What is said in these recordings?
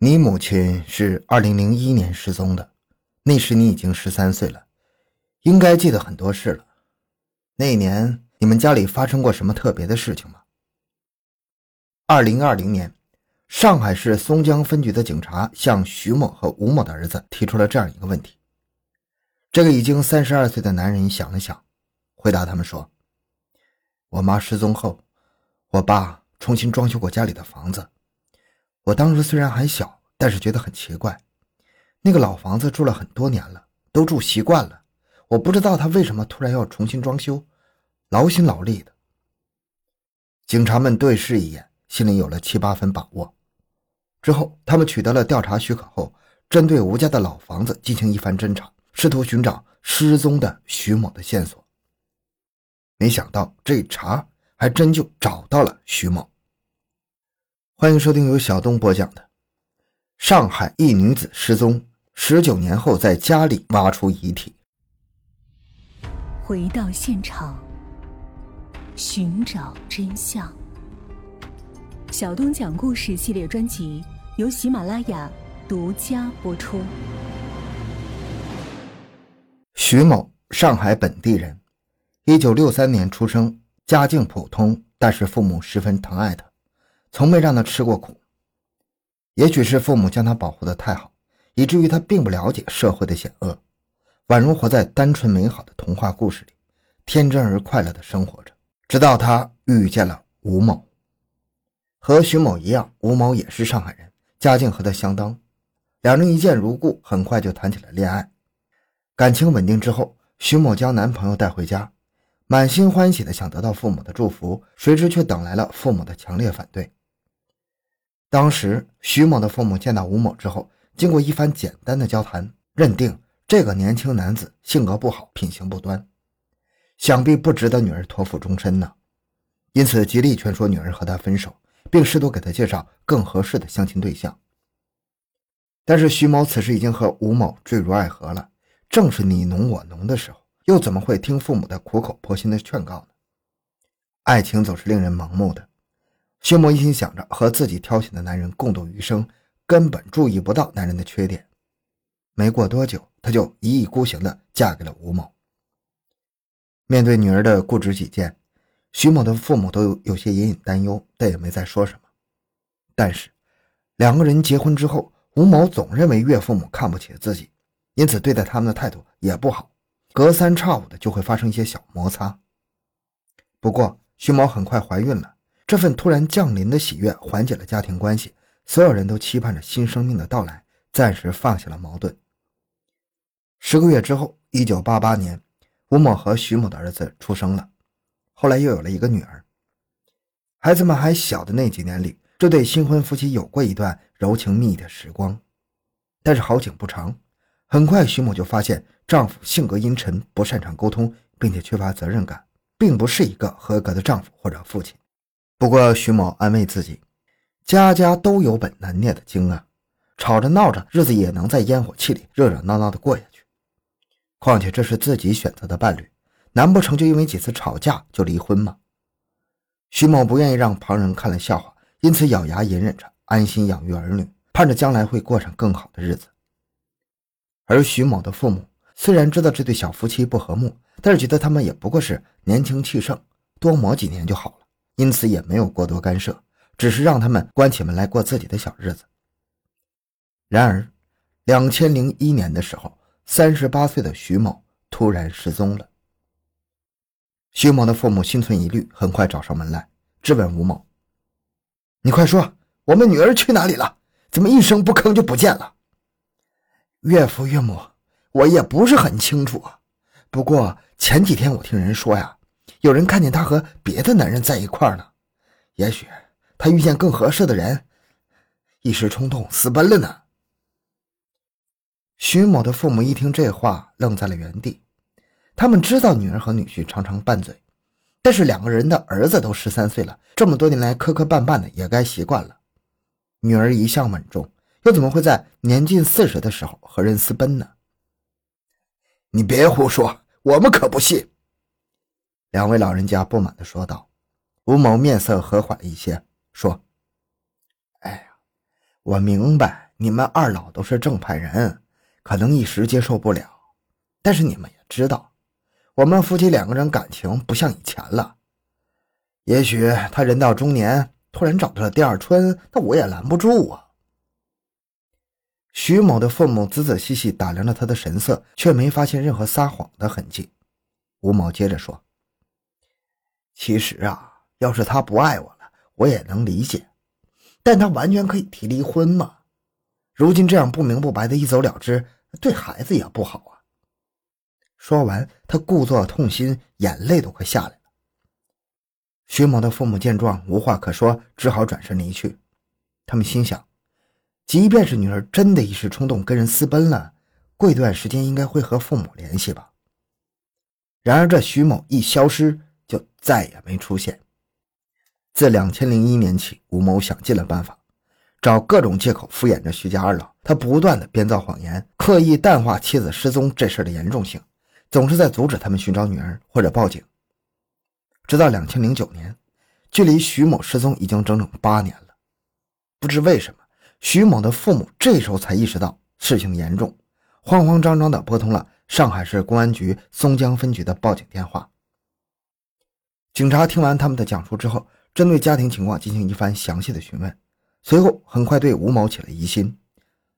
你母亲是二零零一年失踪的，那时你已经十三岁了，应该记得很多事了。那一年你们家里发生过什么特别的事情吗？二零二零年，上海市松江分局的警察向徐某和吴某的儿子提出了这样一个问题。这个已经三十二岁的男人想了想，回答他们说：“我妈失踪后，我爸重新装修过家里的房子。”我当时虽然还小，但是觉得很奇怪，那个老房子住了很多年了，都住习惯了，我不知道他为什么突然要重新装修，劳心劳力的。警察们对视一眼，心里有了七八分把握。之后，他们取得了调查许可后，针对吴家的老房子进行一番侦查，试图寻找失踪的徐某的线索。没想到这一查，还真就找到了徐某。欢迎收听由小东播讲的《上海一女子失踪，十九年后在家里挖出遗体》。回到现场，寻找真相。小东讲故事系列专辑由喜马拉雅独家播出。徐某，上海本地人，一九六三年出生，家境普通，但是父母十分疼爱他。从没让他吃过苦，也许是父母将他保护的太好，以至于他并不了解社会的险恶，宛如活在单纯美好的童话故事里，天真而快乐的生活着。直到他遇见了吴某，和徐某一样，吴某也是上海人，家境和他相当，两人一见如故，很快就谈起了恋爱。感情稳定之后，徐某将男朋友带回家，满心欢喜的想得到父母的祝福，谁知却等来了父母的强烈反对。当时，徐某的父母见到吴某之后，经过一番简单的交谈，认定这个年轻男子性格不好，品行不端，想必不值得女儿托付终身呢。因此，极力劝说女儿和他分手，并试图给他介绍更合适的相亲对象。但是，徐某此时已经和吴某坠入爱河了，正是你侬我侬的时候，又怎么会听父母的苦口婆心的劝告呢？爱情总是令人盲目的。薛某一心想着和自己挑选的男人共度余生，根本注意不到男人的缺点。没过多久，她就一意孤行地嫁给了吴某。面对女儿的固执己见，徐某的父母都有些隐隐担忧，但也没再说什么。但是，两个人结婚之后，吴某总认为岳父母看不起自己，因此对待他们的态度也不好，隔三差五的就会发生一些小摩擦。不过，徐某很快怀孕了。这份突然降临的喜悦缓解了家庭关系，所有人都期盼着新生命的到来，暂时放下了矛盾。十个月之后，一九八八年，吴某和徐某的儿子出生了，后来又有了一个女儿。孩子们还小的那几年里，这对新婚夫妻有过一段柔情蜜意的时光。但是好景不长，很快徐某就发现丈夫性格阴沉，不擅长沟通，并且缺乏责任感，并不是一个合格的丈夫或者父亲。不过，徐某安慰自己，家家都有本难念的经啊，吵着闹着，日子也能在烟火气里热热闹闹的过下去。况且这是自己选择的伴侣，难不成就因为几次吵架就离婚吗？徐某不愿意让旁人看了笑话，因此咬牙隐忍着，安心养育儿女，盼着将来会过上更好的日子。而徐某的父母虽然知道这对小夫妻不和睦，但是觉得他们也不过是年轻气盛，多磨几年就好了。因此也没有过多干涉，只是让他们关起门来过自己的小日子。然而，两千零一年的时候，三十八岁的徐某突然失踪了。徐某的父母心存疑虑，很快找上门来质问吴某：“你快说，我们女儿去哪里了？怎么一声不吭就不见了？”岳父岳母，我也不是很清楚啊。不过前几天我听人说呀。有人看见他和别的男人在一块儿呢，也许他遇见更合适的人，一时冲动私奔了呢。徐某的父母一听这话，愣在了原地。他们知道女儿和女婿常常拌嘴，但是两个人的儿子都十三岁了，这么多年来磕磕绊绊的，也该习惯了。女儿一向稳重，又怎么会在年近四十的时候和人私奔呢？你别胡说，我们可不信。两位老人家不满地说道：“吴某面色和缓一些，说：‘哎呀，我明白你们二老都是正派人，可能一时接受不了，但是你们也知道，我们夫妻两个人感情不像以前了。也许他人到中年，突然找到了第二春，那我也拦不住啊。徐某的父母仔仔细细打量了他的神色，却没发现任何撒谎的痕迹。吴某接着说：“其实啊，要是他不爱我了，我也能理解，但他完全可以提离婚嘛。如今这样不明不白的一走了之，对孩子也不好啊。”说完，他故作痛心，眼泪都快下来了。徐某的父母见状，无话可说，只好转身离去。他们心想，即便是女儿真的一时冲动跟人私奔了，过一段时间应该会和父母联系吧。然而这徐某一消失，就再也没出现。自两千零一年起，吴某想尽了办法，找各种借口敷衍着徐家二老。他不断的编造谎言，刻意淡化妻子失踪这事的严重性，总是在阻止他们寻找女儿或者报警。直到两千零九年，距离徐某失踪已经整整八年了。不知为什么，徐某的父母这时候才意识到事情严重，慌慌张张的拨通了上海市公安局松江分局的报警电话。警察听完他们的讲述之后，针对家庭情况进行一番详细的询问，随后很快对吴某起了疑心，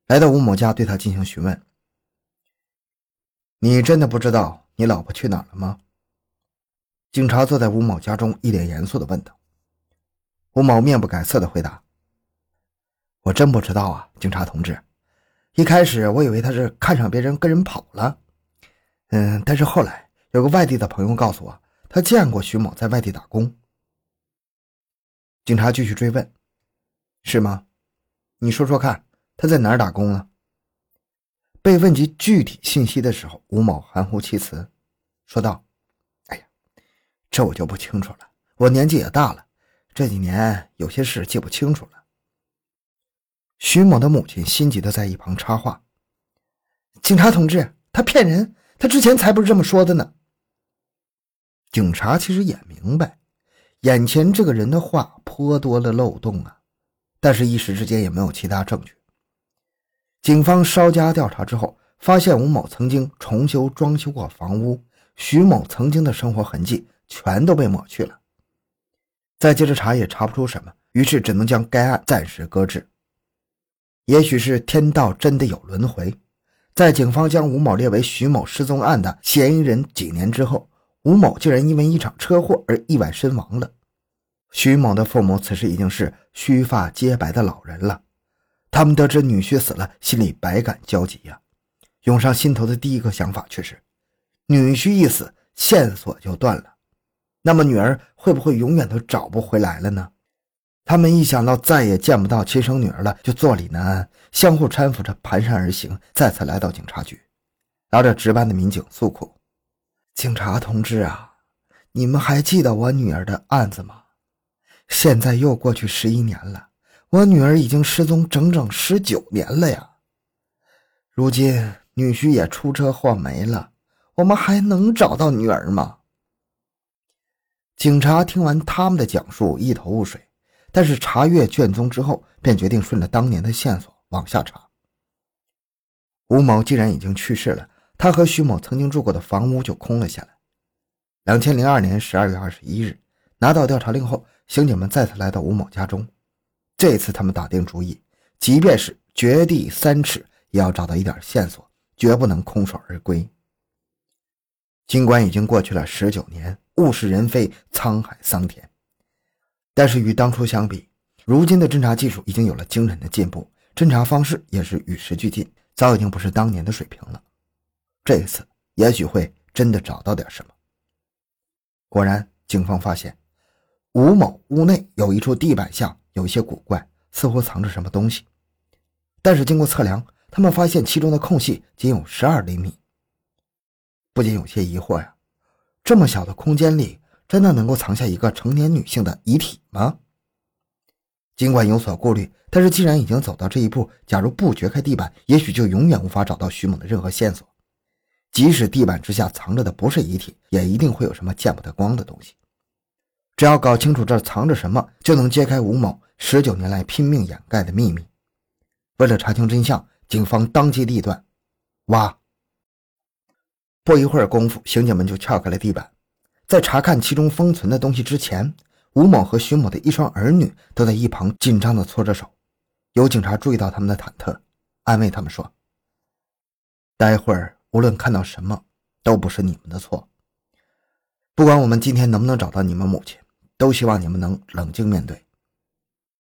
来到吴某家对他进行询问：“你真的不知道你老婆去哪了吗？”警察坐在吴某家中，一脸严肃地问道。吴某面不改色地回答：“我真不知道啊，警察同志。一开始我以为他是看上别人跟人跑了，嗯，但是后来有个外地的朋友告诉我，他见过徐某在外地打工。”警察继续追问：“是吗？你说说看，他在哪儿打工呢？”被问及具体信息的时候，吴某含糊其辞，说道。哎呀这我就不清楚了，我年纪也大了，这几年有些事记不清楚了。徐某的母亲心急的在一旁插话：“警察同志，他骗人，他之前才不是这么说的呢。”警察其实也明白，眼前这个人的话颇多的漏洞啊，但是一时之间也没有其他证据。警方稍加调查之后，发现吴某曾经重修装修过房屋，徐某曾经的生活痕迹。全都被抹去了，再接着查也查不出什么，于是只能将该案暂时搁置。也许是天道真的有轮回，在警方将吴某列为徐某失踪案的嫌疑人几年之后，吴某竟然因为一场车祸而意外身亡了。徐某的父母此时已经是须发皆白的老人了，他们得知女婿死了，心里百感交集呀。涌上心头的第一个想法却是：女婿一死，线索就断了。那么女儿会不会永远都找不回来了呢？他们一想到再也见不到亲生女儿了，就坐立难安，相互搀扶着蹒跚而行，再次来到警察局，拉着值班的民警诉苦：“警察同志啊，你们还记得我女儿的案子吗？现在又过去十一年了，我女儿已经失踪整整十九年了呀！如今女婿也出车祸没了，我们还能找到女儿吗？”警察听完他们的讲述，一头雾水。但是查阅卷宗之后，便决定顺着当年的线索往下查。吴某既然已经去世了，他和徐某曾经住过的房屋就空了下来。两千零二年十二月二十一日，拿到调查令后，刑警们再次来到吴某家中。这次他们打定主意，即便是掘地三尺，也要找到一点线索，绝不能空手而归。尽管已经过去了十九年。物是人非，沧海桑田。但是与当初相比，如今的侦查技术已经有了惊人的进步，侦查方式也是与时俱进，早已经不是当年的水平了。这一次，也许会真的找到点什么。果然，警方发现吴某屋内有一处地板下有一些古怪，似乎藏着什么东西。但是经过测量，他们发现其中的空隙仅有十二厘米，不禁有些疑惑呀。这么小的空间里，真的能够藏下一个成年女性的遗体吗？尽管有所顾虑，但是既然已经走到这一步，假如不掘开地板，也许就永远无法找到徐某的任何线索。即使地板之下藏着的不是遗体，也一定会有什么见不得光的东西。只要搞清楚这藏着什么，就能揭开吴某十九年来拼命掩盖的秘密。为了查清真相，警方当机立断，挖。不一会儿功夫，刑警们就撬开了地板。在查看其中封存的东西之前，吴某和徐某的一双儿女都在一旁紧张地搓着手。有警察注意到他们的忐忑，安慰他们说：“待会儿无论看到什么，都不是你们的错。不管我们今天能不能找到你们母亲，都希望你们能冷静面对。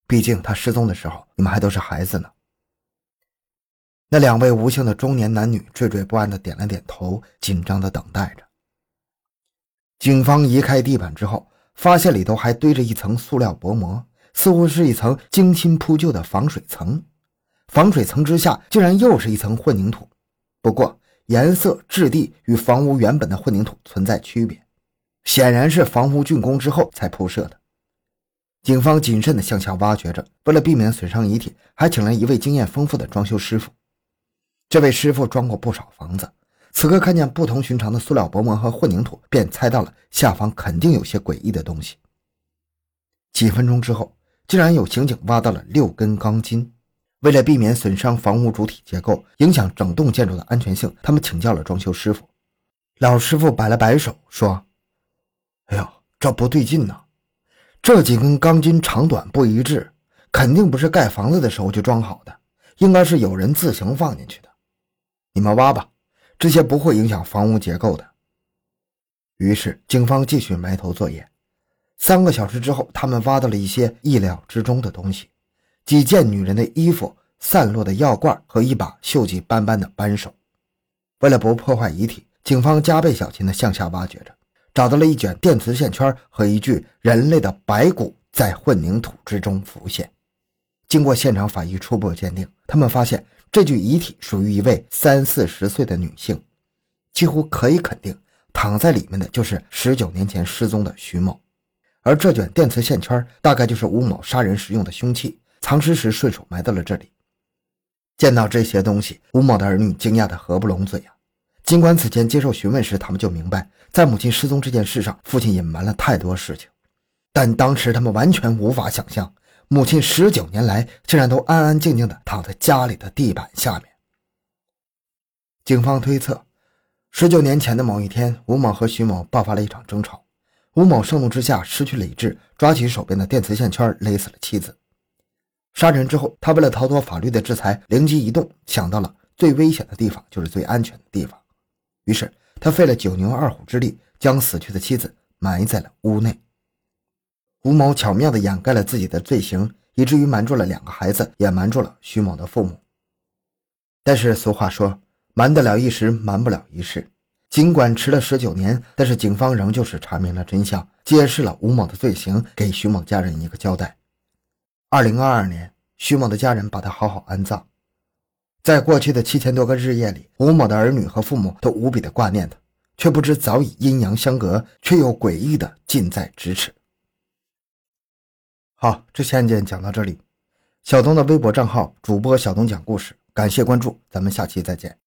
毕竟她失踪的时候，你们还都是孩子呢。”那两位无姓的中年男女惴惴不安的点了点头，紧张的等待着。警方移开地板之后，发现里头还堆着一层塑料薄膜。似乎是一层精心铺就的防水层，防水层之下竟然又是一层混凝土，不过颜色质地与房屋原本的混凝土存在区别，显然是房屋竣工之后才铺设的。警方谨慎地向下挖掘着，为了避免损伤遗体，还请了一位经验丰富的装修师傅。这位师傅装过不少房子，此刻看见不同寻常的塑料薄膜和混凝土，便猜到了下方肯定有些诡异的东西。几分钟之后。竟然有刑警挖到了六根钢筋，为了避免损伤房屋主体结构，影响整栋建筑的安全性，他们请教了装修师傅。老师傅摆了摆手说：“哎呦，这不对劲呐！这几根钢筋长短不一致，肯定不是盖房子的时候就装好的，应该是有人自行放进去的。你们挖吧，这些不会影响房屋结构的。”于是，警方继续埋头作业。三个小时之后，他们挖到了一些意料之中的东西：几件女人的衣服、散落的药罐和一把锈迹斑斑的扳手。为了不破坏遗体，警方加倍小心地向下挖掘着，找到了一卷电磁线圈和一具人类的白骨在混凝土之中浮现。经过现场法医初步鉴定，他们发现这具遗体属于一位三四十岁的女性，几乎可以肯定，躺在里面的就是十九年前失踪的徐某。而这卷电磁线圈大概就是吴某杀人时用的凶器，藏尸时顺手埋到了这里。见到这些东西，吴某的儿女惊讶的合不拢嘴啊！尽管此前接受询问时，他们就明白在母亲失踪这件事上，父亲隐瞒了太多事情，但当时他们完全无法想象，母亲十九年来竟然都安安静静的躺在家里的地板下面。警方推测，十九年前的某一天，吴某和徐某爆发了一场争吵。吴某盛怒之下失去理智，抓起手边的电磁线圈勒死了妻子。杀人之后，他为了逃脱法律的制裁，灵机一动，想到了最危险的地方就是最安全的地方。于是他费了九牛二虎之力，将死去的妻子埋在了屋内。吴某巧妙地掩盖了自己的罪行，以至于瞒住了两个孩子，也瞒住了徐某的父母。但是俗话说，瞒得了一时，瞒不了一世。尽管迟了十九年，但是警方仍旧是查明了真相，揭示了吴某的罪行，给徐某家人一个交代。二零二二年，徐某的家人把他好好安葬。在过去的七千多个日夜里，吴某的儿女和父母都无比的挂念他，却不知早已阴阳相隔，却又诡异的近在咫尺。好，这期案件讲到这里。小东的微博账号主播小东讲故事，感谢关注，咱们下期再见。